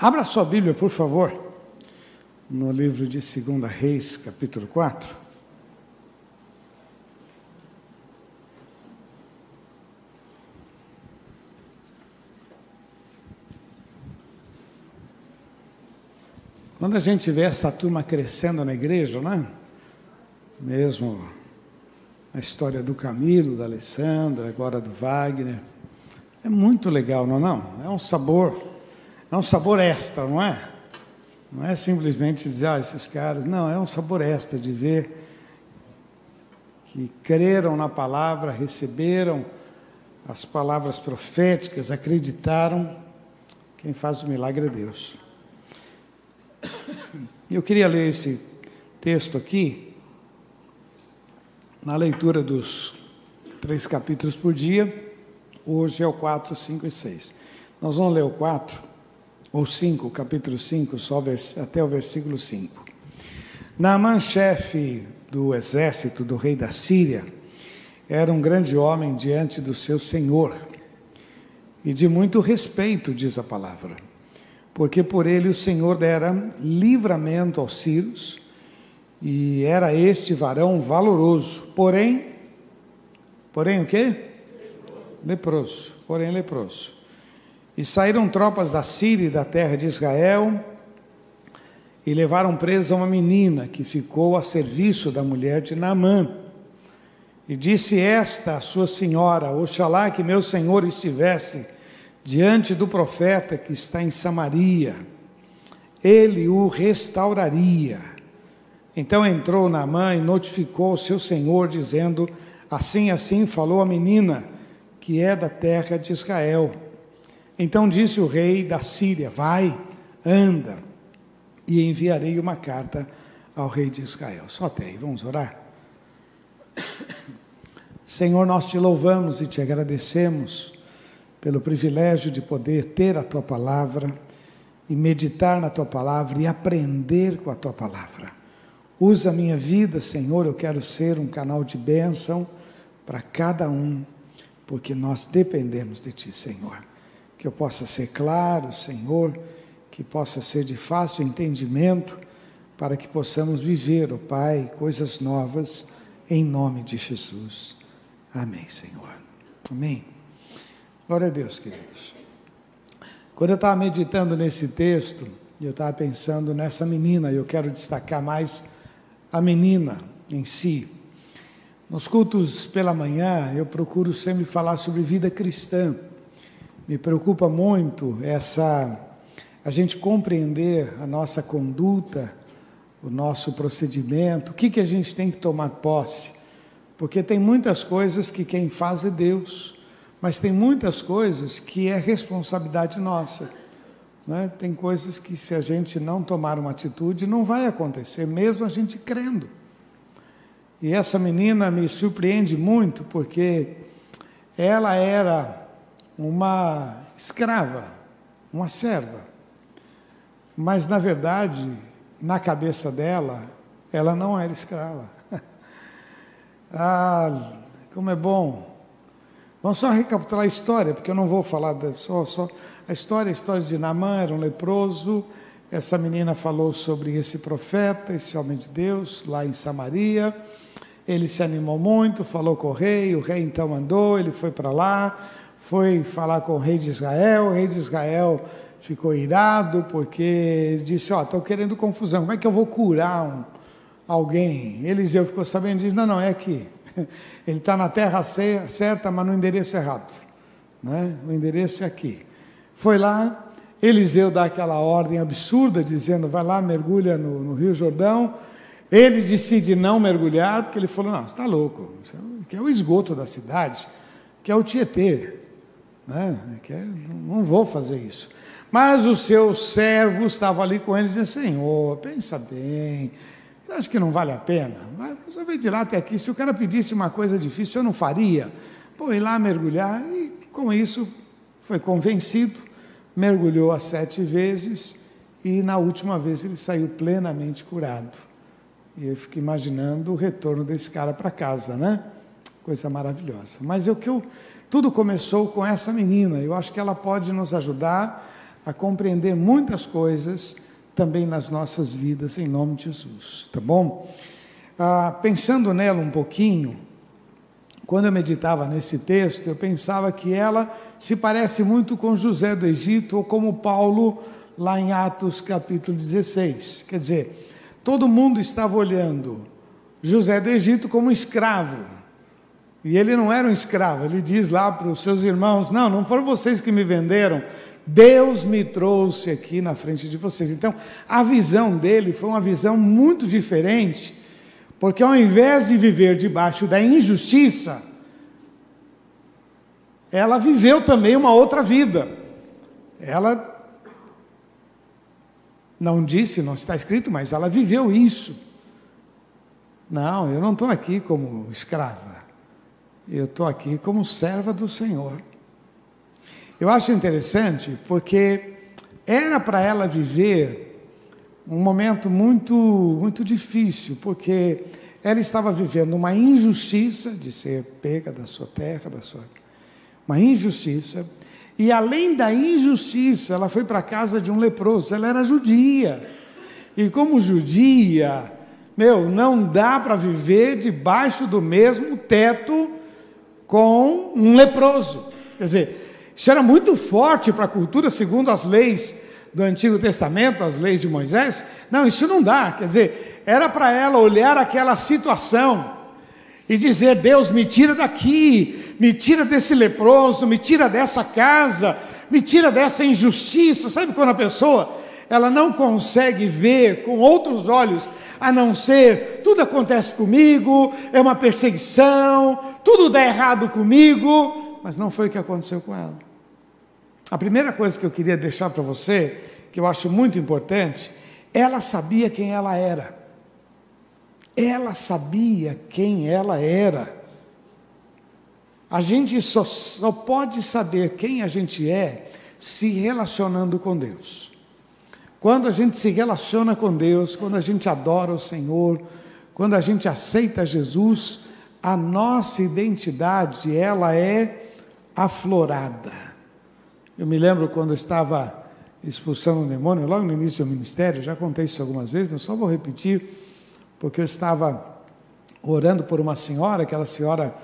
Abra sua Bíblia, por favor, no livro de 2 Reis, capítulo 4. Quando a gente vê essa turma crescendo na igreja, né? Mesmo a história do Camilo, da Alessandra, agora do Wagner, é muito legal, não é? Não? É um sabor, é um sabor extra, não é? Não é simplesmente dizer, ah, esses caras. Não, é um sabor extra de ver que creram na palavra, receberam as palavras proféticas, acreditaram. Quem faz o milagre é Deus. Eu queria ler esse texto aqui, na leitura dos três capítulos por dia. Hoje é o 4, 5 e 6. Nós vamos ler o 4 ou 5, capítulo 5, só até o versículo 5. Naamã, chefe do exército do rei da Síria, era um grande homem diante do seu senhor e de muito respeito, diz a palavra, porque por ele o Senhor dera livramento aos sírios e era este varão valoroso, porém, porém o quê? Leproso, porém leproso. E saíram tropas da Síria e da terra de Israel e levaram presa uma menina que ficou a serviço da mulher de Naamã. E disse esta a sua senhora: Oxalá que meu senhor estivesse diante do profeta que está em Samaria, ele o restauraria. Então entrou Naamã e notificou o seu senhor, dizendo: Assim, assim falou a menina, que é da terra de Israel. Então disse o rei da Síria: Vai, anda, e enviarei uma carta ao rei de Israel. Só até aí, vamos orar? Senhor, nós te louvamos e te agradecemos pelo privilégio de poder ter a tua palavra e meditar na tua palavra e aprender com a tua palavra. Usa a minha vida, Senhor, eu quero ser um canal de bênção para cada um, porque nós dependemos de ti, Senhor que eu possa ser claro, Senhor, que possa ser de fácil entendimento, para que possamos viver, oh Pai, coisas novas, em nome de Jesus. Amém, Senhor. Amém. Glória a Deus, queridos. Quando eu estava meditando nesse texto, eu estava pensando nessa menina, e eu quero destacar mais a menina em si. Nos cultos pela manhã, eu procuro sempre falar sobre vida cristã me preocupa muito essa a gente compreender a nossa conduta, o nosso procedimento, o que, que a gente tem que tomar posse. Porque tem muitas coisas que quem faz é Deus, mas tem muitas coisas que é responsabilidade nossa. Né? Tem coisas que, se a gente não tomar uma atitude, não vai acontecer, mesmo a gente crendo. E essa menina me surpreende muito, porque ela era uma escrava, uma serva. Mas, na verdade, na cabeça dela, ela não era escrava. ah, como é bom. Vamos só recapitular a história, porque eu não vou falar de, só, só a história. A história de Naamã era um leproso. Essa menina falou sobre esse profeta, esse homem de Deus, lá em Samaria. Ele se animou muito, falou com o rei. O rei então mandou, ele foi para lá foi falar com o rei de Israel, o rei de Israel ficou irado porque disse: Ó, oh, estou querendo confusão, como é que eu vou curar um, alguém? Eliseu ficou sabendo disse: Não, não, é aqui. Ele está na terra certa, mas no endereço errado. Né? O endereço é aqui. Foi lá, Eliseu dá aquela ordem absurda, dizendo: Vai lá, mergulha no, no Rio Jordão. Ele decide não mergulhar, porque ele falou: Não, você está louco, que é o esgoto da cidade, que é o Tietê. Né? É, não vou fazer isso. Mas os seus servos estavam ali com eles e diziam, Senhor, pensa bem, você acha que não vale a pena? Você veio de lá até aqui, se o cara pedisse uma coisa difícil, eu não faria. Pô, ir lá mergulhar, e com isso foi convencido, mergulhou as sete vezes, e na última vez ele saiu plenamente curado. E eu fico imaginando o retorno desse cara para casa, né? Coisa maravilhosa. Mas o que eu tudo começou com essa menina. Eu acho que ela pode nos ajudar a compreender muitas coisas também nas nossas vidas, em nome de Jesus, tá bom? Ah, pensando nela um pouquinho, quando eu meditava nesse texto, eu pensava que ela se parece muito com José do Egito ou como Paulo lá em Atos capítulo 16. Quer dizer, todo mundo estava olhando José do Egito como escravo. E ele não era um escravo, ele diz lá para os seus irmãos: Não, não foram vocês que me venderam, Deus me trouxe aqui na frente de vocês. Então, a visão dele foi uma visão muito diferente, porque ao invés de viver debaixo da injustiça, ela viveu também uma outra vida. Ela não disse, não está escrito, mas ela viveu isso. Não, eu não estou aqui como escrava. Eu estou aqui como serva do Senhor. Eu acho interessante porque era para ela viver um momento muito, muito difícil, porque ela estava vivendo uma injustiça de ser pega da sua terra, da sua uma injustiça. E além da injustiça, ela foi para a casa de um leproso. Ela era judia. E como judia, meu, não dá para viver debaixo do mesmo teto com um leproso. Quer dizer, isso era muito forte para a cultura, segundo as leis do Antigo Testamento, as leis de Moisés. Não, isso não dá. Quer dizer, era para ela olhar aquela situação e dizer: Deus, me tira daqui, me tira desse leproso, me tira dessa casa, me tira dessa injustiça. Sabe quando a pessoa ela não consegue ver com outros olhos, a não ser tudo acontece comigo, é uma perseguição, tudo dá errado comigo, mas não foi o que aconteceu com ela. A primeira coisa que eu queria deixar para você, que eu acho muito importante, ela sabia quem ela era. Ela sabia quem ela era. A gente só, só pode saber quem a gente é se relacionando com Deus. Quando a gente se relaciona com Deus, quando a gente adora o Senhor, quando a gente aceita Jesus, a nossa identidade ela é aflorada. Eu me lembro quando eu estava expulsando um demônio, logo no início do ministério, já contei isso algumas vezes, mas só vou repetir porque eu estava orando por uma senhora, aquela senhora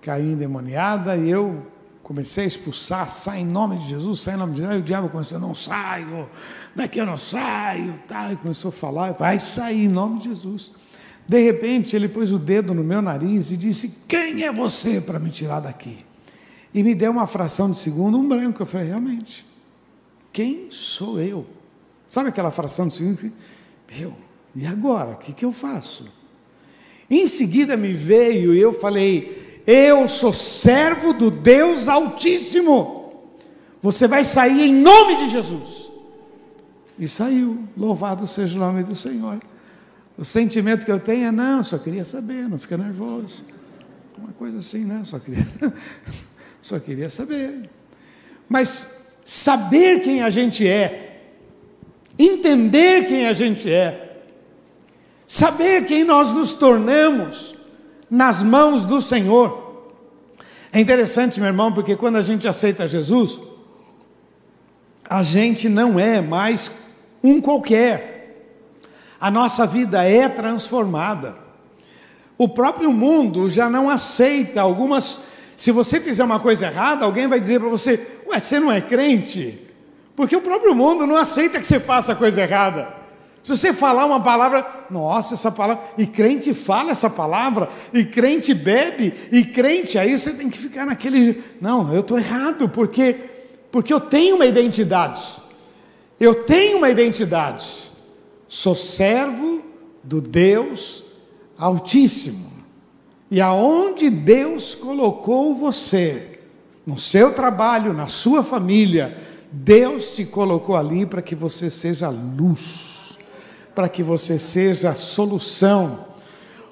caiu endemoniada, e eu comecei a expulsar, sai em nome de Jesus, sai em nome de Jesus, e o diabo começou, não saio, daqui eu não saio, tá, e começou a falar, vai sair em nome de Jesus. De repente, ele pôs o dedo no meu nariz e disse, quem é você para me tirar daqui? E me deu uma fração de segundo, um branco, eu falei, realmente, quem sou eu? Sabe aquela fração de segundo? Eu, e agora? O que, que eu faço? Em seguida me veio e eu falei: Eu sou servo do Deus Altíssimo. Você vai sair em nome de Jesus. E saiu. Louvado seja o nome do Senhor. O sentimento que eu tenho é: não, só queria saber, não fica nervoso. Uma coisa assim, né? Só queria, só queria saber. Mas saber quem a gente é, entender quem a gente é, saber quem nós nos tornamos nas mãos do Senhor. É interessante, meu irmão, porque quando a gente aceita Jesus, a gente não é mais um qualquer. A nossa vida é transformada. O próprio mundo já não aceita algumas. Se você fizer uma coisa errada, alguém vai dizer para você: Ué, você não é crente? Porque o próprio mundo não aceita que você faça coisa errada. Se você falar uma palavra, nossa, essa palavra, e crente fala essa palavra, e crente bebe, e crente, aí você tem que ficar naquele. Não, eu estou errado, porque, porque eu tenho uma identidade. Eu tenho uma identidade. Sou servo do Deus Altíssimo. E aonde Deus colocou você, no seu trabalho, na sua família, Deus te colocou ali para que você seja luz para que você seja a solução.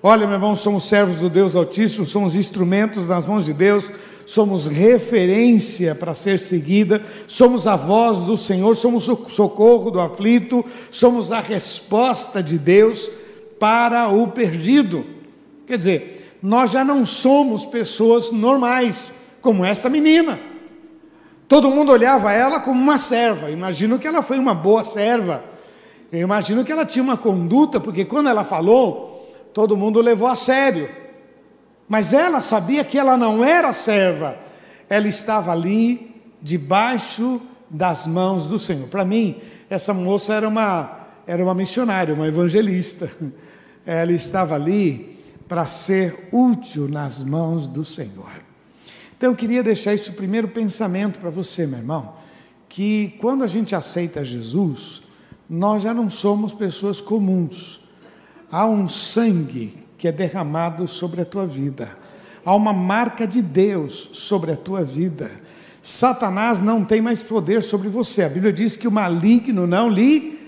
Olha, meu irmão, somos servos do Deus Altíssimo, somos instrumentos nas mãos de Deus, somos referência para ser seguida, somos a voz do Senhor, somos o socorro do aflito, somos a resposta de Deus para o perdido. Quer dizer, nós já não somos pessoas normais, como esta menina. Todo mundo olhava ela como uma serva. Imagino que ela foi uma boa serva. Eu imagino que ela tinha uma conduta, porque quando ela falou, todo mundo levou a sério. Mas ela sabia que ela não era serva. Ela estava ali debaixo das mãos do Senhor. Para mim, essa moça era uma era uma missionária, uma evangelista. Ela estava ali para ser útil nas mãos do Senhor. Então eu queria deixar esse primeiro pensamento para você, meu irmão, que quando a gente aceita Jesus, nós já não somos pessoas comuns. Há um sangue que é derramado sobre a tua vida. Há uma marca de Deus sobre a tua vida. Satanás não tem mais poder sobre você. A Bíblia diz que o maligno não lhe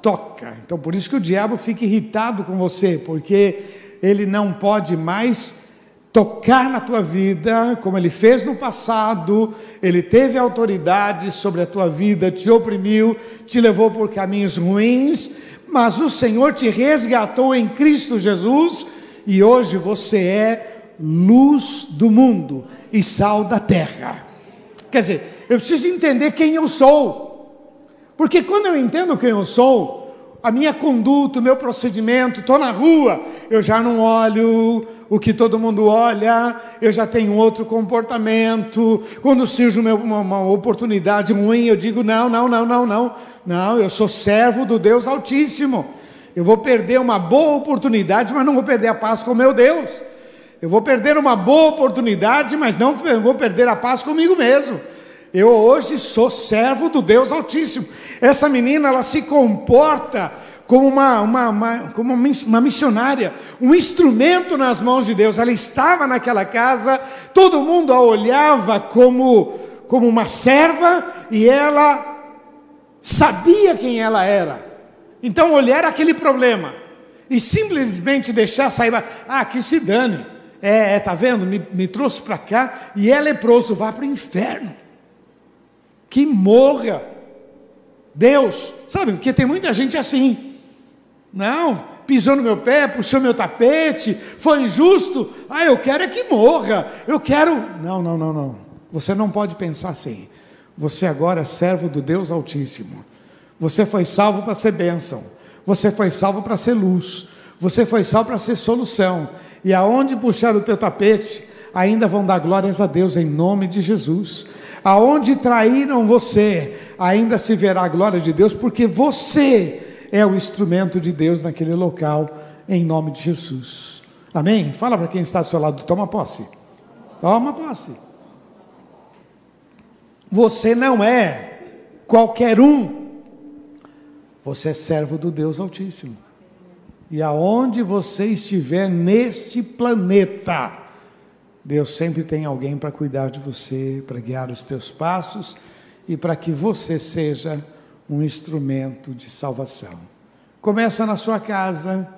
toca. Então, por isso que o diabo fica irritado com você, porque ele não pode mais tocar na tua vida, como ele fez no passado, ele teve autoridade sobre a tua vida, te oprimiu, te levou por caminhos ruins, mas o Senhor te resgatou em Cristo Jesus e hoje você é luz do mundo e sal da terra. Quer dizer, eu preciso entender quem eu sou, porque quando eu entendo quem eu sou, a minha conduta, o meu procedimento, estou na rua, eu já não olho o que todo mundo olha, eu já tenho outro comportamento. Quando surge uma, uma, oportunidade ruim, eu digo: não, não, não, não, não, não, eu sou servo do Deus Altíssimo. Eu vou perder uma boa oportunidade, mas não vou perder a paz com meu Deus. Eu vou perder uma boa oportunidade, mas não vou perder a paz comigo mesmo. Eu hoje sou servo do Deus Altíssimo. Essa menina, ela se comporta como uma, uma, uma, como uma missionária, um instrumento nas mãos de Deus. Ela estava naquela casa, todo mundo a olhava como, como uma serva e ela sabia quem ela era. Então, olhar aquele problema e simplesmente deixar sair, ah, que se dane. É, é tá vendo? Me, me trouxe para cá e é leproso, vá para o inferno que morra. Deus, sabe, porque tem muita gente assim. Não, pisou no meu pé, puxou meu tapete, foi injusto. Ah, eu quero é que morra. Eu quero. Não, não, não, não. Você não pode pensar assim. Você agora é servo do Deus Altíssimo. Você foi salvo para ser bênção. Você foi salvo para ser luz. Você foi salvo para ser solução. E aonde puxar o teu tapete, ainda vão dar glórias a Deus em nome de Jesus. Aonde traíram você, ainda se verá a glória de Deus, porque você é o instrumento de Deus naquele local, em nome de Jesus. Amém? Fala para quem está do seu lado, toma posse. Toma posse. Você não é qualquer um. Você é servo do Deus Altíssimo. E aonde você estiver neste planeta, Deus sempre tem alguém para cuidar de você, para guiar os teus passos e para que você seja um instrumento de salvação. Começa na sua casa,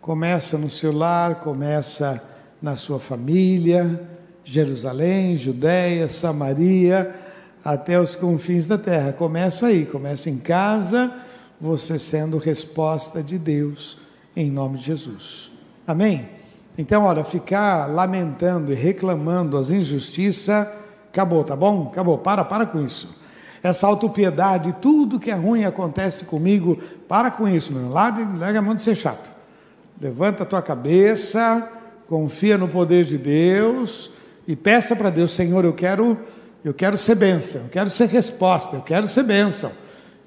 começa no seu lar, começa na sua família, Jerusalém, Judéia, Samaria, até os confins da terra. Começa aí, começa em casa, você sendo resposta de Deus, em nome de Jesus. Amém? Então, olha, ficar lamentando e reclamando as injustiças, acabou, tá bom? Acabou, para, para com isso. Essa autopiedade, tudo que é ruim acontece comigo, para com isso, meu. Larga a mão de ser chato. Levanta a tua cabeça, confia no poder de Deus e peça para Deus, Senhor, eu quero, eu quero ser bênção, eu quero ser resposta, eu quero ser bênção.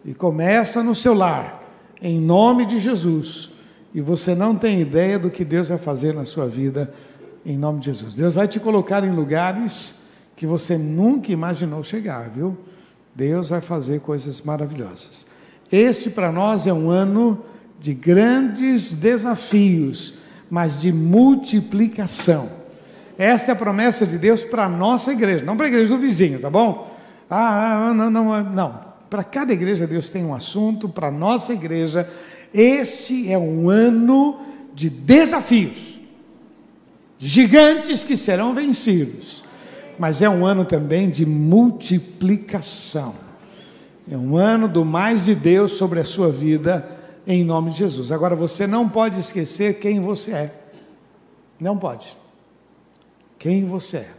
E começa no seu lar, em nome de Jesus e você não tem ideia do que Deus vai fazer na sua vida, em nome de Jesus. Deus vai te colocar em lugares que você nunca imaginou chegar, viu? Deus vai fazer coisas maravilhosas. Este para nós é um ano de grandes desafios, mas de multiplicação. Esta é a promessa de Deus para a nossa igreja, não para a igreja do vizinho, tá bom? Ah, não, não, não. Para cada igreja Deus tem um assunto, para a nossa igreja este é um ano de desafios, gigantes que serão vencidos, mas é um ano também de multiplicação. É um ano do mais de Deus sobre a sua vida, em nome de Jesus. Agora você não pode esquecer quem você é. Não pode. Quem você é.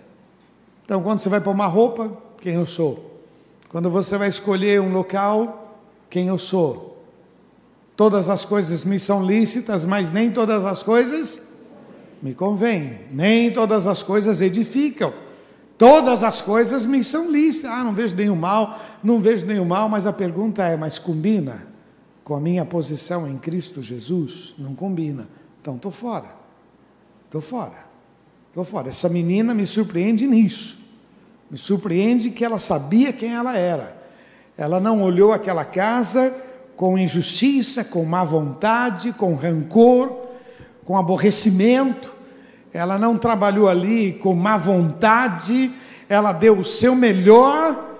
Então, quando você vai pôr uma roupa, quem eu sou? Quando você vai escolher um local, quem eu sou? Todas as coisas me são lícitas, mas nem todas as coisas me convêm. Nem todas as coisas edificam. Todas as coisas me são lícitas. Ah, não vejo nenhum mal, não vejo nenhum mal, mas a pergunta é: mas combina com a minha posição em Cristo Jesus? Não combina. Então estou fora. Estou fora. Estou fora. Essa menina me surpreende nisso. Me surpreende que ela sabia quem ela era. Ela não olhou aquela casa com injustiça, com má vontade, com rancor, com aborrecimento. Ela não trabalhou ali com má vontade. Ela deu o seu melhor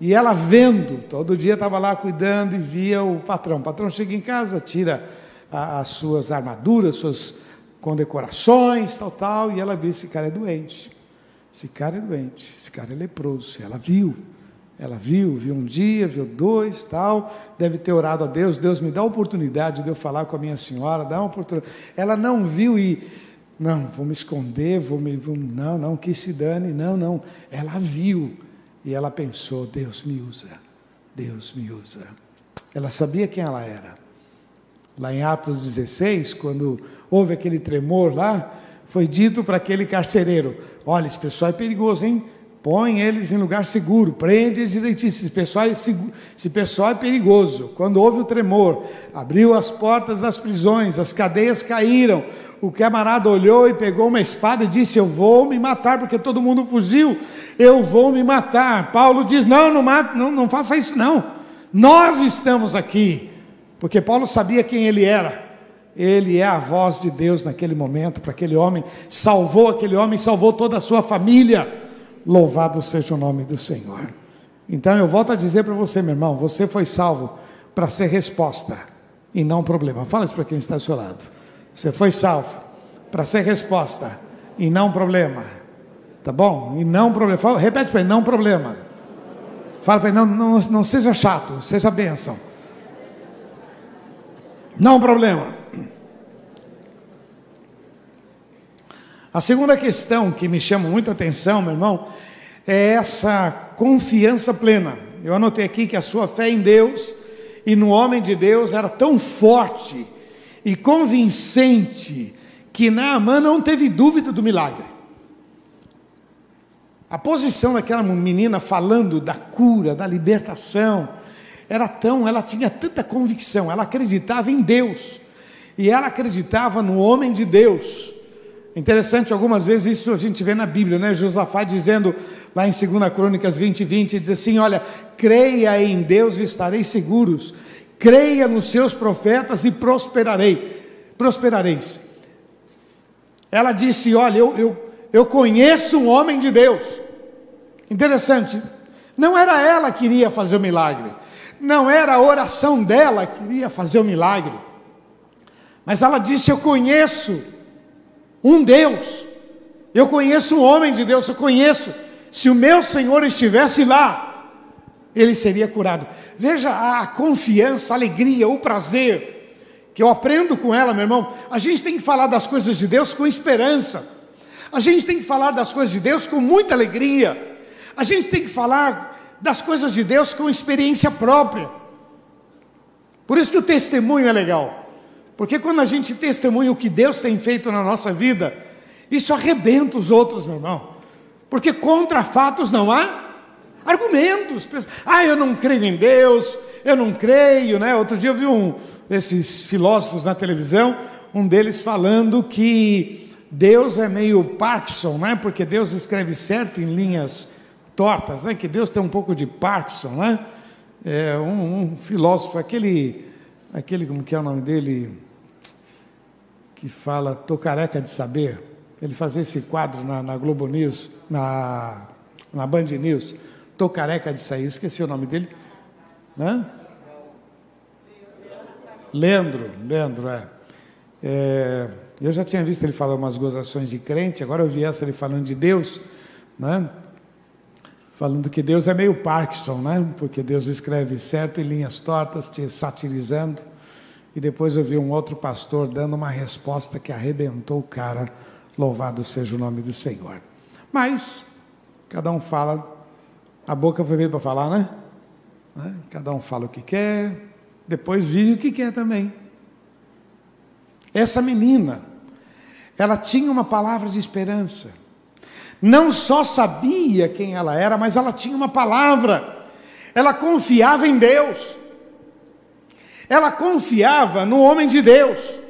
e ela vendo, todo dia estava lá cuidando e via o patrão. O patrão chega em casa, tira as suas armaduras, suas condecorações, tal, tal, e ela vê esse cara é doente. Esse cara é doente, esse cara é leproso. Ela viu, ela viu, viu um dia, viu dois, tal, deve ter orado a Deus, Deus me dá a oportunidade de eu falar com a minha senhora, dá uma oportunidade. Ela não viu e, não, vou me esconder, vou me, vou, não, não, que se dane, não, não. Ela viu e ela pensou, Deus me usa, Deus me usa. Ela sabia quem ela era. Lá em Atos 16, quando houve aquele tremor lá, foi dito para aquele carcereiro: Olha, esse pessoal é perigoso, hein? Põe eles em lugar seguro, prende direitinho. Esse pessoal, é esse pessoal é perigoso. Quando houve o tremor, abriu as portas das prisões, as cadeias caíram. O camarada olhou e pegou uma espada e disse: Eu vou me matar, porque todo mundo fugiu. Eu vou me matar. Paulo diz: Não, não, mate, não, não faça isso, não. Nós estamos aqui. Porque Paulo sabia quem ele era. Ele é a voz de Deus naquele momento para aquele homem, salvou aquele homem, salvou toda a sua família. Louvado seja o nome do Senhor. Então eu volto a dizer para você, meu irmão, você foi salvo para ser resposta e não problema. Fala isso para quem está ao seu lado. Você foi salvo para ser resposta e não problema. Tá bom? E não problema. Fala, repete para ele, não problema. Fala para ele, não, não, não seja chato, seja bênção. Não problema. A segunda questão que me chama muito a atenção, meu irmão, é essa confiança plena. Eu anotei aqui que a sua fé em Deus e no homem de Deus era tão forte e convincente que Naamã não teve dúvida do milagre. A posição daquela menina falando da cura, da libertação, era tão, ela tinha tanta convicção, ela acreditava em Deus e ela acreditava no homem de Deus. Interessante, algumas vezes isso a gente vê na Bíblia, né? Josafá dizendo lá em 2 Crônicas 20, 20, diz assim: Olha, creia em Deus e estareis seguros, creia nos seus profetas e prosperarei, prosperareis. Ela disse: Olha, eu, eu, eu conheço um homem de Deus. Interessante, não era ela que iria fazer o milagre, não era a oração dela que iria fazer o milagre, mas ela disse: Eu conheço um Deus. Eu conheço um homem de Deus, eu conheço. Se o meu Senhor estivesse lá, ele seria curado. Veja a confiança, a alegria, o prazer que eu aprendo com ela, meu irmão. A gente tem que falar das coisas de Deus com esperança. A gente tem que falar das coisas de Deus com muita alegria. A gente tem que falar das coisas de Deus com experiência própria. Por isso que o testemunho é legal. Porque quando a gente testemunha o que Deus tem feito na nossa vida, isso arrebenta os outros, meu irmão. Porque contra fatos não há argumentos. Ah, eu não creio em Deus, eu não creio, né? Outro dia eu vi um desses filósofos na televisão, um deles falando que Deus é meio Parkinson, né? Porque Deus escreve certo em linhas tortas, né? Que Deus tem um pouco de Parkinson, né? É um, um filósofo, aquele, aquele como que é o nome dele? Que fala Tô careca de saber. Ele fazia esse quadro na, na Globo News, na, na Band News. Tô careca de sair, esqueci o nome dele. Hã? Leandro, Leandro, é. é. Eu já tinha visto ele falar umas gozações de crente, agora eu vi essa ele falando de Deus, né? Falando que Deus é meio Parkinson, né? Porque Deus escreve certo em linhas tortas, te satirizando. E depois eu vi um outro pastor dando uma resposta que arrebentou o cara. Louvado seja o nome do Senhor. Mas, cada um fala A boca foi feita para falar, né? né? Cada um fala o que quer, depois vive o que quer também. Essa menina, ela tinha uma palavra de esperança. Não só sabia quem ela era, mas ela tinha uma palavra. Ela confiava em Deus. Ela confiava no homem de Deus.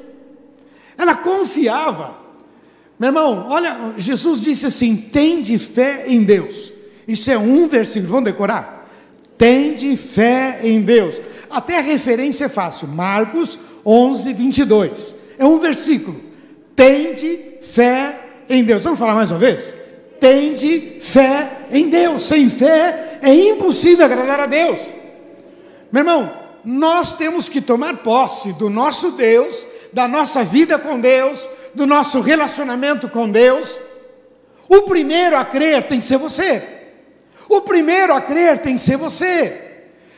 Ela confiava. Meu irmão, olha, Jesus disse assim: tende fé em Deus. Isso é um versículo, vamos decorar? Tende fé em Deus. Até a referência é fácil. Marcos 11, 22. É um versículo. Tende fé em Deus. Vamos falar mais uma vez? Tende fé em Deus. Sem fé é impossível agradar a Deus. Meu irmão, nós temos que tomar posse do nosso Deus, da nossa vida com Deus, do nosso relacionamento com Deus. O primeiro a crer tem que ser você. O primeiro a crer tem que ser você.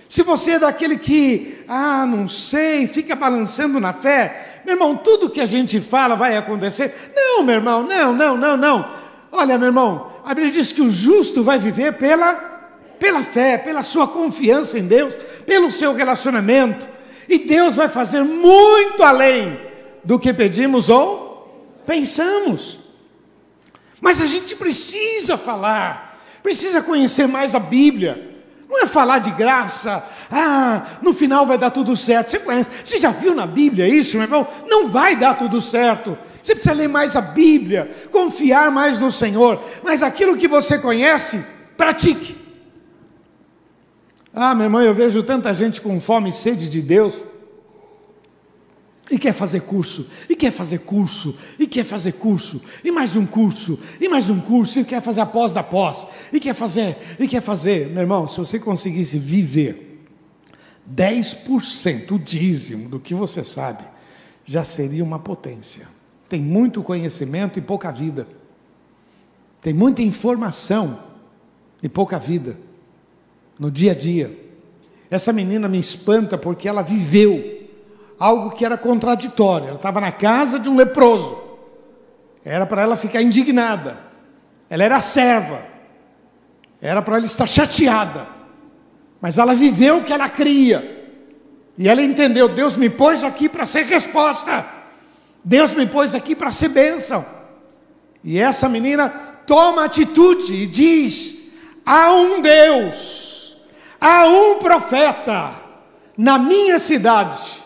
Se você é daquele que, ah, não sei, fica balançando na fé, meu irmão, tudo que a gente fala vai acontecer. Não, meu irmão, não, não, não, não. Olha, meu irmão, a Bíblia diz que o justo vai viver pela, pela fé, pela sua confiança em Deus, pelo seu relacionamento. E Deus vai fazer muito além do que pedimos ou pensamos. Mas a gente precisa falar, precisa conhecer mais a Bíblia. Não é falar de graça, ah, no final vai dar tudo certo. Você conhece, você já viu na Bíblia isso, meu irmão? Não vai dar tudo certo. Você precisa ler mais a Bíblia, confiar mais no Senhor, mas aquilo que você conhece, pratique. Ah, meu irmão, eu vejo tanta gente com fome e sede de Deus e quer fazer curso, e quer fazer curso, e quer fazer curso, e mais um curso, e mais um curso, e quer fazer a pós da pós, e quer fazer, e quer fazer. Meu irmão, se você conseguisse viver 10% o dízimo do que você sabe, já seria uma potência. Tem muito conhecimento e pouca vida. Tem muita informação e pouca vida no dia a dia. Essa menina me espanta porque ela viveu algo que era contraditório. Ela estava na casa de um leproso. Era para ela ficar indignada. Ela era serva. Era para ela estar chateada. Mas ela viveu o que ela cria. E ela entendeu: Deus me pôs aqui para ser resposta. Deus me pôs aqui para ser bênção. E essa menina toma atitude e diz: há um Deus, há um profeta na minha cidade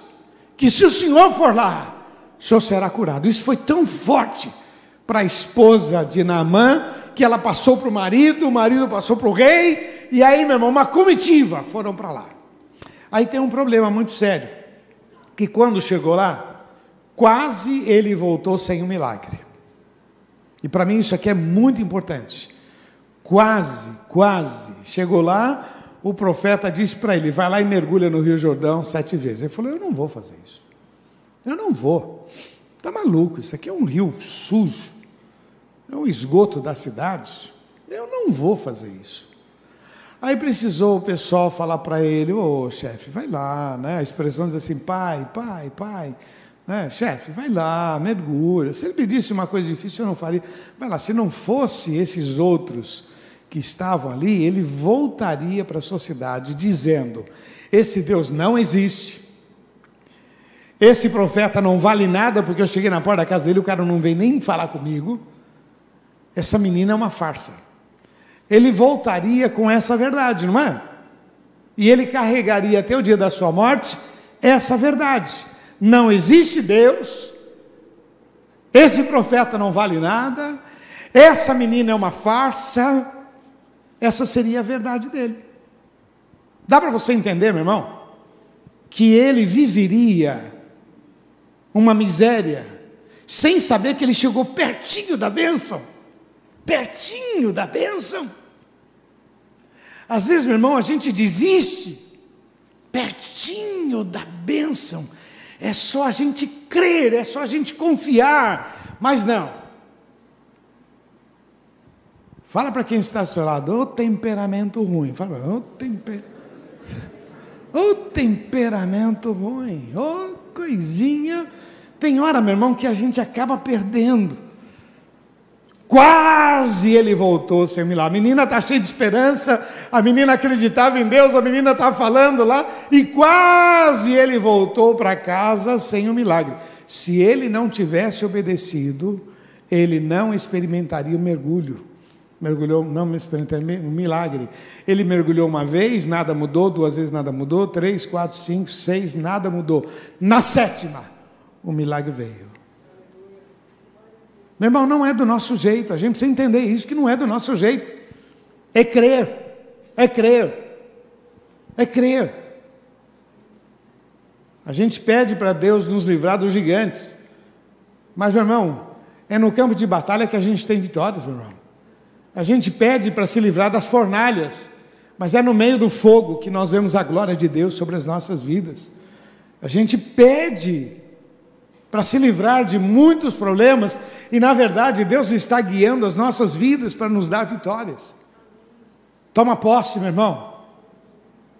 que se o senhor for lá, o senhor será curado. Isso foi tão forte para a esposa de Naamã, que ela passou para o marido, o marido passou para o rei, e aí, meu irmão, uma comitiva foram para lá. Aí tem um problema muito sério, que quando chegou lá, quase ele voltou sem um milagre. E para mim isso aqui é muito importante. Quase, quase. Chegou lá, o profeta disse para ele: vai lá e mergulha no Rio Jordão sete vezes. Ele falou: eu não vou fazer isso. Eu não vou. Está maluco, isso aqui é um rio sujo. É um esgoto da cidade. Eu não vou fazer isso. Aí precisou o pessoal falar para ele, ô oh, chefe, vai lá, né? A expressão diz assim, pai, pai, pai, né? chefe, vai lá, mergulha. Se ele pedisse uma coisa difícil, eu não faria. Vai lá, se não fosse esses outros que estavam ali, ele voltaria para a sociedade dizendo: Esse Deus não existe. Esse profeta não vale nada porque eu cheguei na porta da casa dele, o cara não vem nem falar comigo. Essa menina é uma farsa. Ele voltaria com essa verdade, não é? E ele carregaria até o dia da sua morte essa verdade. Não existe Deus. Esse profeta não vale nada. Essa menina é uma farsa. Essa seria a verdade dele. Dá para você entender, meu irmão? Que ele viveria uma miséria sem saber que ele chegou pertinho da bênção. Pertinho da bênção. Às vezes, meu irmão, a gente desiste pertinho da bênção. É só a gente crer, é só a gente confiar. Mas não. Fala para quem está ao seu lado, ô temperamento ruim. Fala, ô temper... ô temperamento ruim, ô coisinha. Tem hora, meu irmão, que a gente acaba perdendo. Quase ele voltou sem milagre. A menina está cheia de esperança, a menina acreditava em Deus, a menina está falando lá, e quase ele voltou para casa sem o milagre. Se ele não tivesse obedecido, ele não experimentaria o mergulho. Mergulhou, não experimentaria o milagre. Ele mergulhou uma vez, nada mudou, duas vezes nada mudou, três, quatro, cinco, seis, nada mudou. Na sétima, o milagre veio. Meu irmão, não é do nosso jeito, a gente precisa entender isso, que não é do nosso jeito. É crer, é crer, é crer. A gente pede para Deus nos livrar dos gigantes, mas, meu irmão, é no campo de batalha que a gente tem vitórias, meu irmão. A gente pede para se livrar das fornalhas, mas é no meio do fogo que nós vemos a glória de Deus sobre as nossas vidas. A gente pede para se livrar de muitos problemas, e na verdade Deus está guiando as nossas vidas para nos dar vitórias. Toma posse, meu irmão.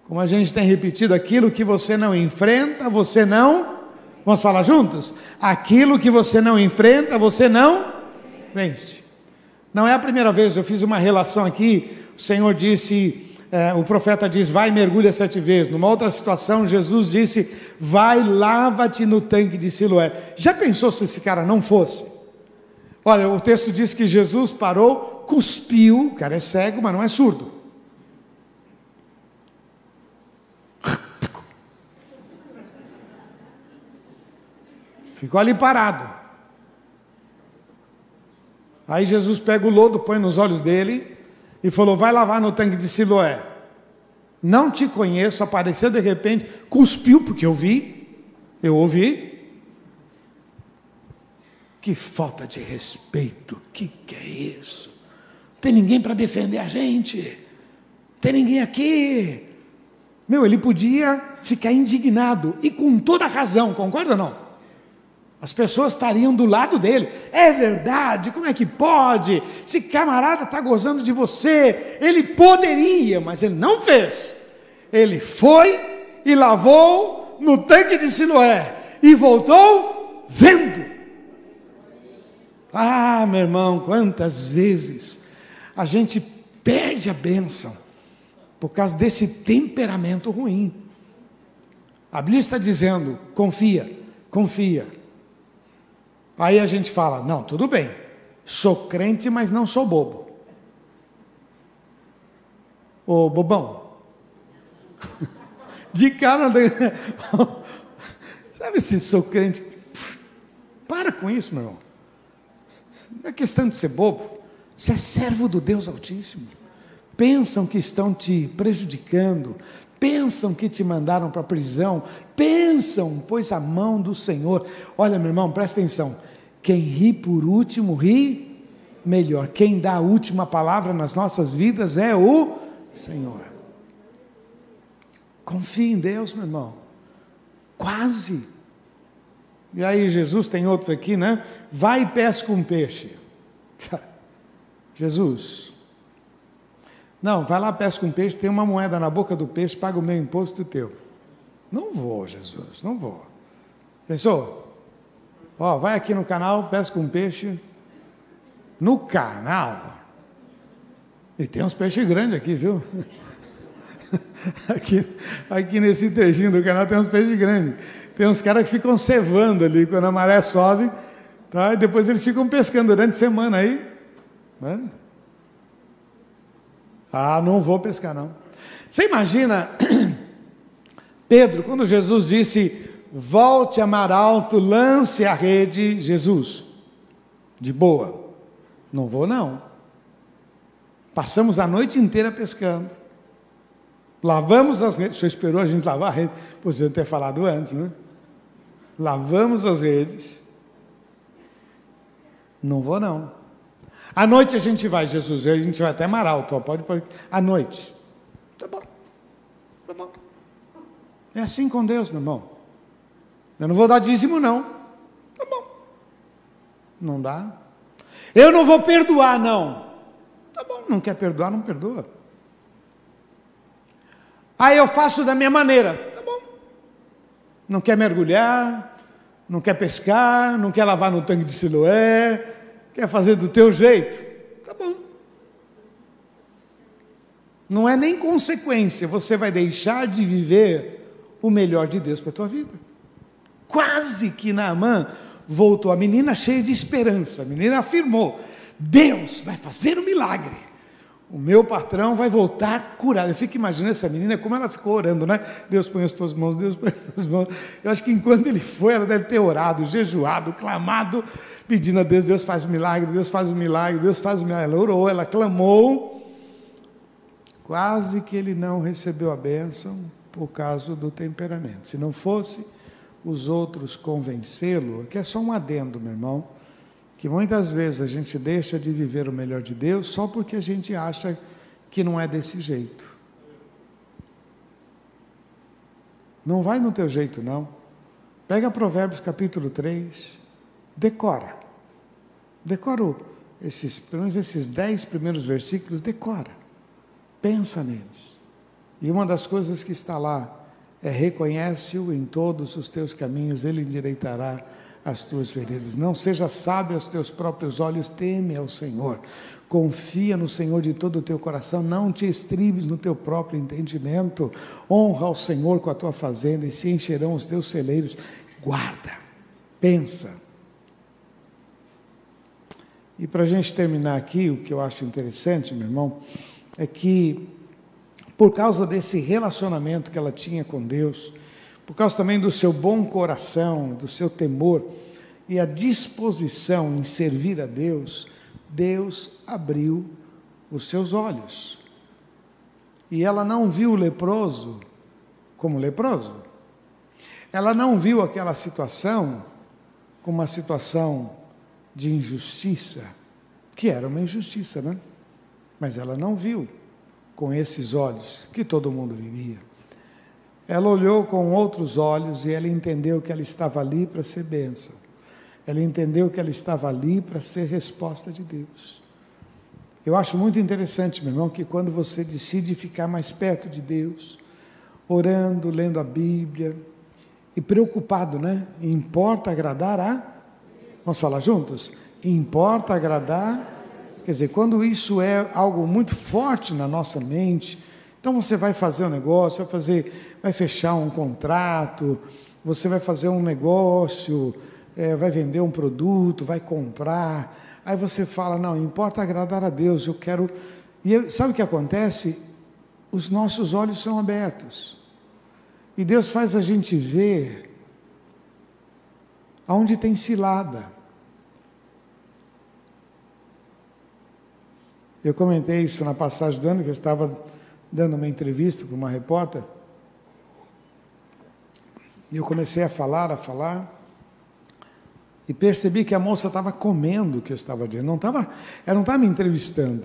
Como a gente tem repetido, aquilo que você não enfrenta, você não. Vamos falar juntos? Aquilo que você não enfrenta, você não vence. Não é a primeira vez, eu fiz uma relação aqui, o Senhor disse é, o profeta diz, vai mergulha sete vezes. Numa outra situação, Jesus disse, vai, lava-te no tanque de Siloé. Já pensou se esse cara não fosse? Olha, o texto diz que Jesus parou, cuspiu, o cara é cego, mas não é surdo. Ficou ali parado. Aí Jesus pega o lodo, põe nos olhos dele, e falou: Vai lavar no tanque de Siloé. Não te conheço, apareceu de repente, cuspiu, porque eu vi, eu ouvi. Que falta de respeito, que que é isso? Tem ninguém para defender a gente, tem ninguém aqui. Meu, ele podia ficar indignado, e com toda razão, concorda ou não? As pessoas estariam do lado dele. É verdade, como é que pode? Esse camarada está gozando de você. Ele poderia, mas ele não fez. Ele foi e lavou no tanque de Siloé e voltou vendo. Ah, meu irmão, quantas vezes a gente perde a bênção por causa desse temperamento ruim. A Bíblia está dizendo: confia, confia. Aí a gente fala: não, tudo bem, sou crente, mas não sou bobo. Ô bobão. De cara. Sabe se sou crente? Para com isso, meu irmão. Não é questão de ser bobo. Você é servo do Deus Altíssimo. Pensam que estão te prejudicando, pensam que te mandaram para a prisão, pensam, pois a mão do Senhor. Olha, meu irmão, presta atenção. Quem ri por último, ri melhor. Quem dá a última palavra nas nossas vidas é o Senhor. Confie em Deus, meu irmão. Quase. E aí, Jesus tem outros aqui, né? Vai e pesca um peixe. Jesus. Não, vai lá, pesca um peixe, tem uma moeda na boca do peixe, paga o meu imposto teu. Não vou, Jesus, não vou. Pensou? Ó, vai aqui no canal, pesca um peixe. No canal. E tem uns peixes grandes aqui, viu? Aqui, aqui nesse trechinho do canal tem uns peixes grandes. Tem uns caras que ficam cevando ali quando a maré sobe, tá? E depois eles ficam pescando durante a semana aí. Né? Ah, não vou pescar não. Você imagina Pedro, quando Jesus disse: volte a mar alto, lance a rede, Jesus. De boa. Não vou, não. Passamos a noite inteira pescando. Lavamos as redes. O senhor esperou a gente lavar a rede? Podia ter falado antes, né? Lavamos as redes. Não vou, não. À noite a gente vai, Jesus, a gente vai até mar alto, pode, pode. À noite. Tá bom. Tá bom. É assim com Deus, meu irmão. Eu não vou dar dízimo, não. Tá bom. Não dá. Eu não vou perdoar, não. Tá bom, não quer perdoar, não perdoa. Aí eu faço da minha maneira. Tá bom. Não quer mergulhar, não quer pescar, não quer lavar no tanque de Siloé. Quer fazer do teu jeito? Tá bom. Não é nem consequência, você vai deixar de viver o melhor de Deus para a tua vida. Quase que Naamã voltou, a menina cheia de esperança, a menina afirmou: Deus vai fazer um milagre o meu patrão vai voltar curado. Eu fico imaginando essa menina, como ela ficou orando, né? Deus põe as tuas mãos, Deus põe as tuas mãos. Eu acho que enquanto ele foi, ela deve ter orado, jejuado, clamado, pedindo a Deus, Deus faz um milagre, Deus faz um milagre, Deus faz um milagre. Ela orou, ela clamou. Quase que ele não recebeu a bênção por causa do temperamento. Se não fosse os outros convencê-lo, que é só um adendo, meu irmão que muitas vezes a gente deixa de viver o melhor de Deus só porque a gente acha que não é desse jeito. Não vai no teu jeito, não. Pega Provérbios capítulo 3, decora. Decora esses, pelo menos esses dez primeiros versículos, decora. Pensa neles. E uma das coisas que está lá é reconhece-o em todos os teus caminhos, ele endireitará as tuas veredas. Não seja sábio aos teus próprios olhos, teme ao Senhor. Confia no Senhor de todo o teu coração, não te estribes no teu próprio entendimento. Honra ao Senhor com a tua fazenda e se encherão os teus celeiros. Guarda, pensa. E para a gente terminar aqui, o que eu acho interessante, meu irmão, é que por causa desse relacionamento que ela tinha com Deus, por causa também do seu bom coração, do seu temor e a disposição em servir a Deus, Deus abriu os seus olhos. E ela não viu o leproso como leproso. Ela não viu aquela situação como uma situação de injustiça, que era uma injustiça, né? Mas ela não viu com esses olhos que todo mundo viria. Ela olhou com outros olhos e ela entendeu que ela estava ali para ser bênção. Ela entendeu que ela estava ali para ser resposta de Deus. Eu acho muito interessante, meu irmão, que quando você decide ficar mais perto de Deus, orando, lendo a Bíblia, e preocupado, né? Importa agradar a. Vamos falar juntos? Importa agradar. Quer dizer, quando isso é algo muito forte na nossa mente, então você vai fazer um negócio, vai fazer, vai fechar um contrato, você vai fazer um negócio, é, vai vender um produto, vai comprar. Aí você fala, não, importa agradar a Deus, eu quero. E eu, sabe o que acontece? Os nossos olhos são abertos. E Deus faz a gente ver aonde tem cilada. Eu comentei isso na passagem do ano que eu estava dando uma entrevista para uma repórter. E eu comecei a falar, a falar, e percebi que a moça estava comendo o que eu estava dizendo. Não estava, ela não estava me entrevistando.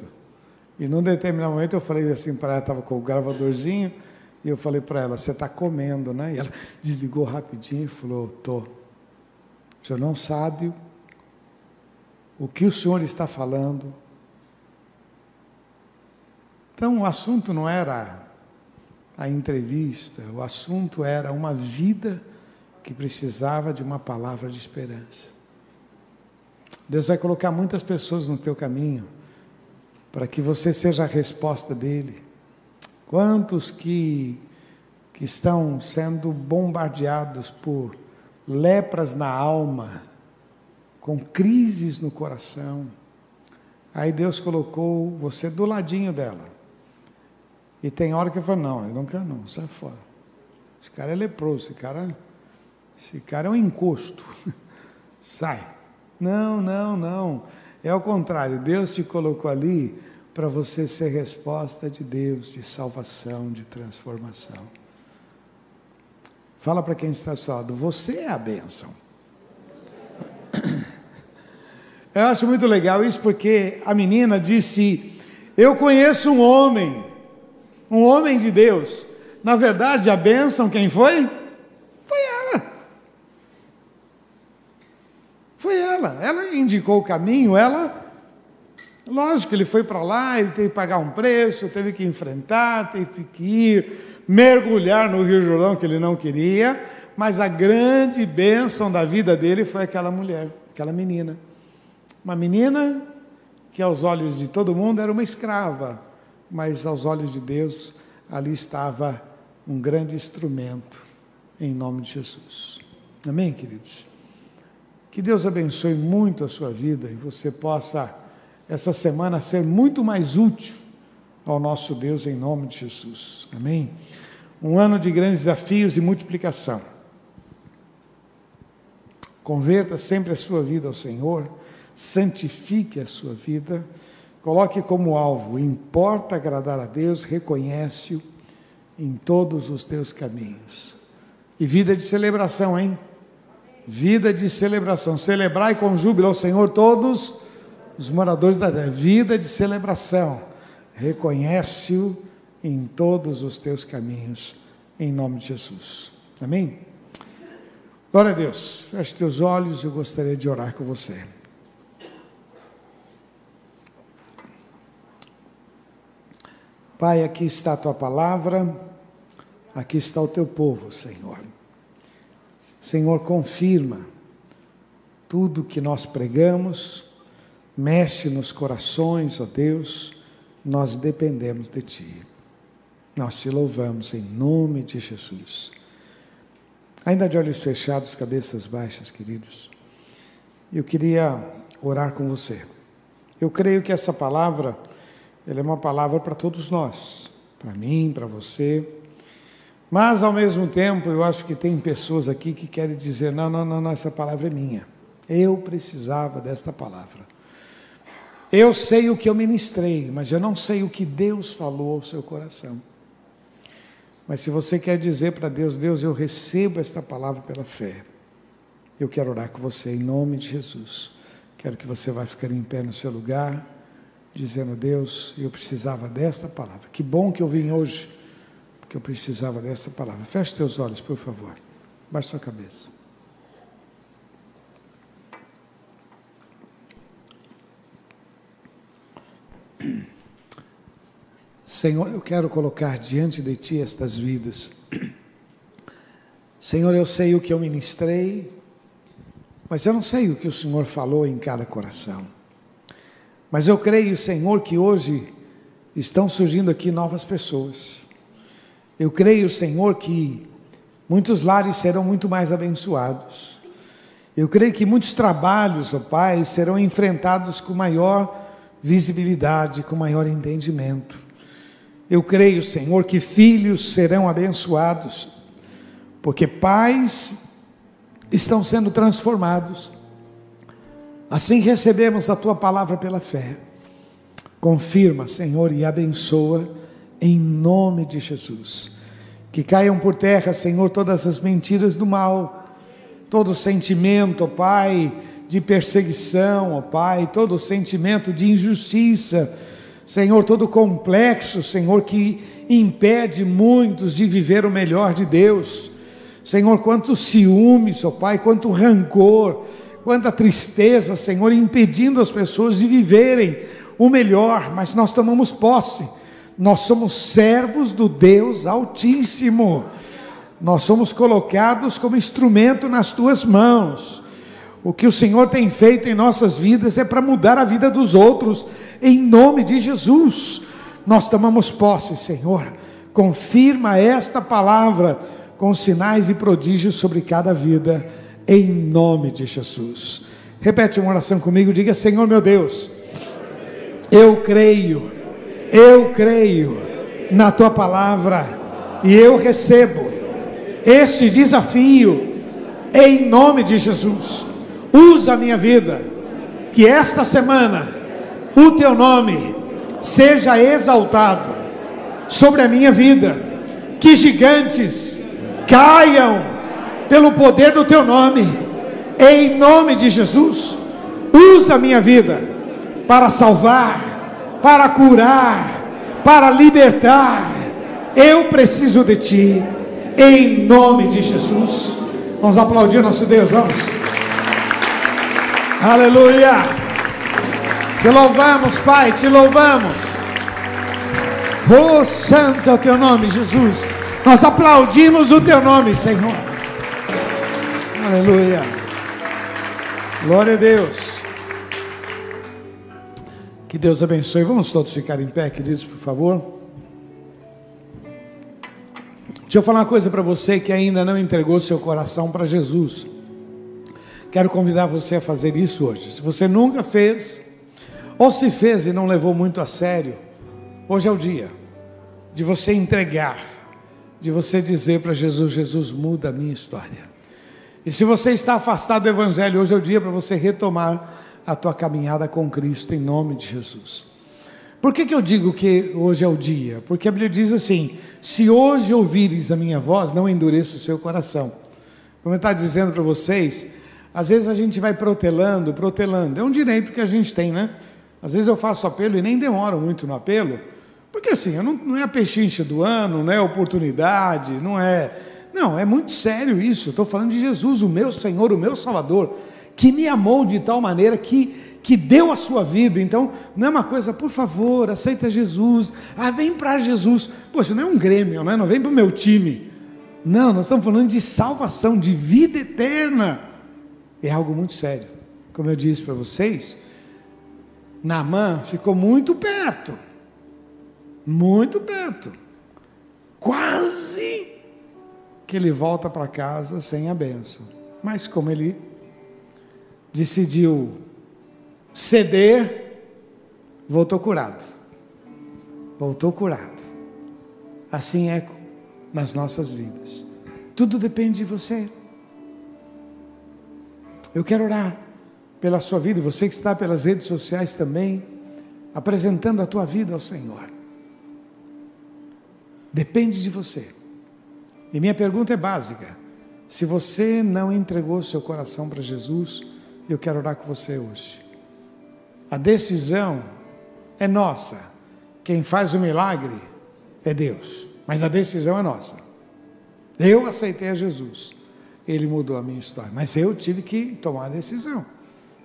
E num determinado momento eu falei assim para ela, estava com o gravadorzinho, e eu falei para ela, você está comendo, né? E ela desligou rapidinho e falou, tô. O senhor não sabe o que o senhor está falando, então o assunto não era a entrevista, o assunto era uma vida que precisava de uma palavra de esperança. Deus vai colocar muitas pessoas no teu caminho para que você seja a resposta dele. Quantos que, que estão sendo bombardeados por lepras na alma, com crises no coração. Aí Deus colocou você do ladinho dela. E tem hora que eu falo, não, eu não quero não, sai fora. Esse cara é leproso, esse cara, esse cara é um encosto. sai. Não, não, não. É o contrário, Deus te colocou ali para você ser resposta de Deus, de salvação, de transformação. Fala para quem está ao seu lado, você é a bênção. Eu acho muito legal isso porque a menina disse: Eu conheço um homem um homem de Deus. Na verdade, a bênção, quem foi? Foi ela. Foi ela. Ela indicou o caminho, ela. Lógico, ele foi para lá, ele teve que pagar um preço, teve que enfrentar, teve que ir, mergulhar no Rio Jordão que ele não queria, mas a grande bênção da vida dele foi aquela mulher, aquela menina. Uma menina que aos olhos de todo mundo era uma escrava, mas aos olhos de Deus ali estava um grande instrumento, em nome de Jesus. Amém, queridos? Que Deus abençoe muito a sua vida e você possa, essa semana, ser muito mais útil ao nosso Deus, em nome de Jesus. Amém? Um ano de grandes desafios e multiplicação. Converta sempre a sua vida ao Senhor, santifique a sua vida, coloque como alvo, importa agradar a Deus, reconhece-o em todos os teus caminhos. E vida de celebração, hein? Vida de celebração. Celebrai com júbilo ao Senhor todos os moradores da terra. Vida de celebração. Reconhece-o em todos os teus caminhos, em nome de Jesus. Amém? Glória a Deus. Feche teus olhos, eu gostaria de orar com você. Pai, aqui está a tua palavra, aqui está o teu povo, Senhor. Senhor, confirma tudo que nós pregamos, mexe nos corações, ó Deus, nós dependemos de Ti. Nós te louvamos em nome de Jesus. Ainda de olhos fechados, cabeças baixas, queridos, eu queria orar com você. Eu creio que essa palavra, ela é uma palavra para todos nós, para mim, para você. Mas, ao mesmo tempo, eu acho que tem pessoas aqui que querem dizer: não, não, não, não essa palavra é minha. Eu precisava desta palavra. Eu sei o que eu ministrei, mas eu não sei o que Deus falou ao seu coração. Mas se você quer dizer para Deus, Deus, eu recebo esta palavra pela fé. Eu quero orar com você em nome de Jesus. Quero que você vá ficar em pé no seu lugar, dizendo, Deus, eu precisava desta palavra. Que bom que eu vim hoje, porque eu precisava desta palavra. Feche teus olhos, por favor. Baixe sua cabeça. Senhor, eu quero colocar diante de Ti estas vidas. Senhor, eu sei o que eu ministrei, mas eu não sei o que o Senhor falou em cada coração. Mas eu creio, Senhor, que hoje estão surgindo aqui novas pessoas. Eu creio, Senhor, que muitos lares serão muito mais abençoados. Eu creio que muitos trabalhos, ó Pai, serão enfrentados com maior visibilidade, com maior entendimento. Eu creio, Senhor, que filhos serão abençoados, porque pais estão sendo transformados. Assim recebemos a tua palavra pela fé. Confirma, Senhor, e abençoa em nome de Jesus. Que caiam por terra, Senhor, todas as mentiras do mal, todo sentimento, ó Pai, de perseguição, ó Pai, todo sentimento de injustiça Senhor, todo complexo, Senhor, que impede muitos de viver o melhor de Deus. Senhor, quanto ciúmes, ó Pai, quanto rancor, quanta tristeza, Senhor, impedindo as pessoas de viverem o melhor, mas nós tomamos posse. Nós somos servos do Deus Altíssimo. Nós somos colocados como instrumento nas tuas mãos. O que o Senhor tem feito em nossas vidas é para mudar a vida dos outros, em nome de Jesus. Nós tomamos posse, Senhor. Confirma esta palavra com sinais e prodígios sobre cada vida, em nome de Jesus. Repete uma oração comigo, diga: Senhor meu Deus, eu creio, eu creio na tua palavra e eu recebo este desafio em nome de Jesus usa a minha vida, que esta semana o teu nome seja exaltado sobre a minha vida, que gigantes caiam pelo poder do teu nome, em nome de Jesus. Usa a minha vida para salvar, para curar, para libertar. Eu preciso de ti, em nome de Jesus. Vamos aplaudir nosso Deus, vamos. Aleluia. Te louvamos, Pai, te louvamos. Oh, santo é o teu nome, Jesus. Nós aplaudimos o teu nome, Senhor. Aleluia. Glória a Deus. Que Deus abençoe. Vamos todos ficar em pé, queridos, por favor. Deixa eu falar uma coisa para você que ainda não entregou seu coração para Jesus. Quero convidar você a fazer isso hoje. Se você nunca fez, ou se fez e não levou muito a sério, hoje é o dia de você entregar, de você dizer para Jesus: Jesus, muda a minha história. E se você está afastado do Evangelho, hoje é o dia para você retomar a tua caminhada com Cristo, em nome de Jesus. Por que, que eu digo que hoje é o dia? Porque a Bíblia diz assim: se hoje ouvires a minha voz, não endureça o seu coração. Como eu estava dizendo para vocês, às vezes a gente vai protelando, protelando. É um direito que a gente tem, né? Às vezes eu faço apelo e nem demoro muito no apelo, porque assim, não, não é a pechincha do ano, não é oportunidade, não é não, é muito sério isso. Estou falando de Jesus, o meu Senhor, o meu Salvador, que me amou de tal maneira que, que deu a sua vida. Então, não é uma coisa, por favor, aceita Jesus. Ah, vem para Jesus. Poxa, não é um grêmio, né? não vem para o meu time. Não, nós estamos falando de salvação, de vida eterna. É algo muito sério. Como eu disse para vocês, Naamã ficou muito perto. Muito perto. Quase que ele volta para casa sem a benção. Mas como ele decidiu ceder, voltou curado. Voltou curado. Assim é nas nossas vidas. Tudo depende de você. Eu quero orar pela sua vida, você que está pelas redes sociais também, apresentando a tua vida ao Senhor. Depende de você. E minha pergunta é básica: se você não entregou seu coração para Jesus, eu quero orar com você hoje. A decisão é nossa. Quem faz o milagre é Deus, mas a decisão é nossa. Eu aceitei a Jesus, ele mudou a minha história, mas eu tive que tomar a decisão.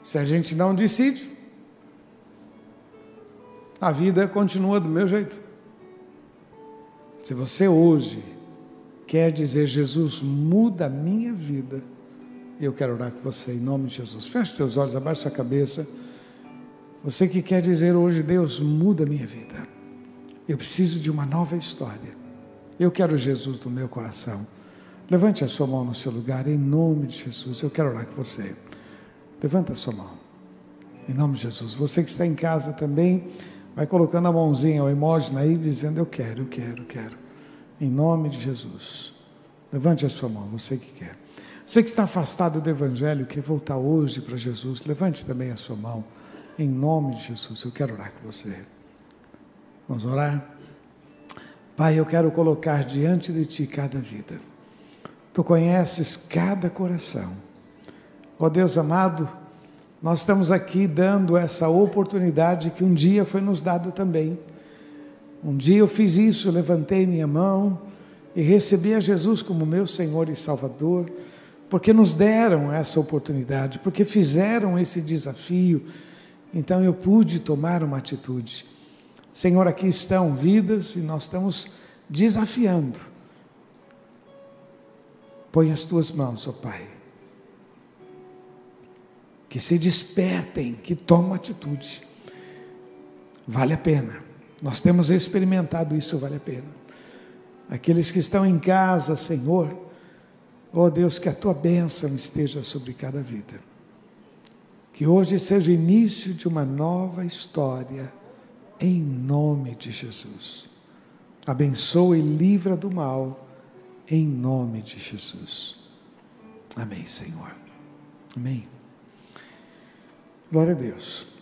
Se a gente não decide, a vida continua do meu jeito. Se você hoje quer dizer, Jesus, muda a minha vida. E eu quero orar com você em nome de Jesus. Feche seus olhos, abaixe sua cabeça. Você que quer dizer hoje, Deus, muda a minha vida. Eu preciso de uma nova história. Eu quero Jesus no meu coração. Levante a sua mão no seu lugar, em nome de Jesus. Eu quero orar com você. Levanta a sua mão. Em nome de Jesus. Você que está em casa também, vai colocando a mãozinha, o emoji aí, dizendo: Eu quero, eu quero, eu quero em nome de Jesus. Levante a sua mão, você que quer. Você que está afastado do Evangelho, quer voltar hoje para Jesus, levante também a sua mão, em nome de Jesus. Eu quero orar com você. Vamos orar? Pai, eu quero colocar diante de Ti cada vida. Tu conheces cada coração. Ó oh, Deus amado, nós estamos aqui dando essa oportunidade que um dia foi nos dado também um dia eu fiz isso, levantei minha mão e recebi a Jesus como meu Senhor e Salvador, porque nos deram essa oportunidade, porque fizeram esse desafio. Então eu pude tomar uma atitude. Senhor, aqui estão vidas e nós estamos desafiando. Põe as tuas mãos, ó oh Pai. Que se despertem, que tomem atitude. Vale a pena. Nós temos experimentado isso, vale a pena. Aqueles que estão em casa, Senhor, oh Deus, que a tua bênção esteja sobre cada vida. Que hoje seja o início de uma nova história, em nome de Jesus. Abençoa e livra do mal, em nome de Jesus. Amém, Senhor. Amém. Glória a Deus.